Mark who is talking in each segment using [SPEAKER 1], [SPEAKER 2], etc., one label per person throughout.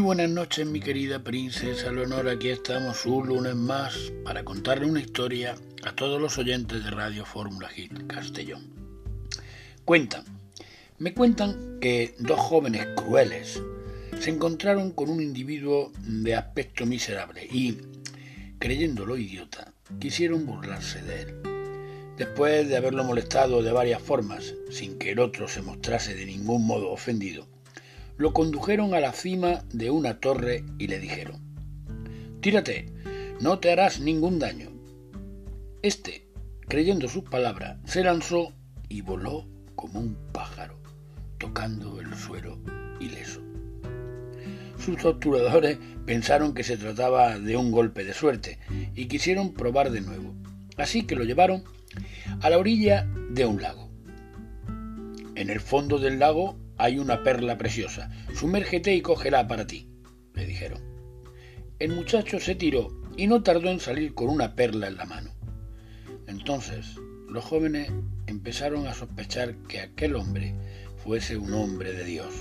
[SPEAKER 1] buenas noches, mi querida princesa Leonor. Aquí estamos un lunes más para contarle una historia a todos los oyentes de Radio Fórmula Hit Castellón. Cuentan, me cuentan que dos jóvenes crueles se encontraron con un individuo de aspecto miserable y, creyéndolo idiota, quisieron burlarse de él. Después de haberlo molestado de varias formas, sin que el otro se mostrase de ningún modo ofendido, lo condujeron a la cima de una torre y le dijeron, Tírate, no te harás ningún daño. Este, creyendo sus palabras, se lanzó y voló como un pájaro, tocando el suelo ileso. Sus torturadores pensaron que se trataba de un golpe de suerte y quisieron probar de nuevo. Así que lo llevaron a la orilla de un lago. En el fondo del lago hay una perla preciosa. Sumérgete y cógela para ti, le dijeron. El muchacho se tiró y no tardó en salir con una perla en la mano. Entonces los jóvenes empezaron a sospechar que aquel hombre fuese un hombre de Dios.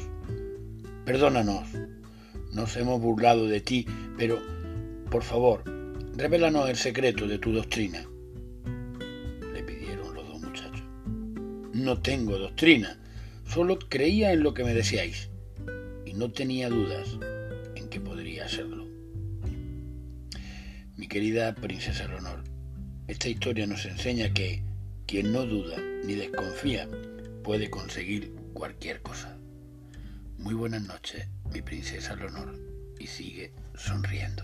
[SPEAKER 1] Perdónanos, nos hemos burlado de ti, pero, por favor, revélanos el secreto de tu doctrina. Le pidieron los dos muchachos. No tengo doctrina, Solo creía en lo que me decíais y no tenía dudas en que podría serlo. Mi querida princesa Leonor, esta historia nos enseña que quien no duda ni desconfía puede conseguir cualquier cosa. Muy buenas noches, mi princesa Leonor, y sigue sonriendo.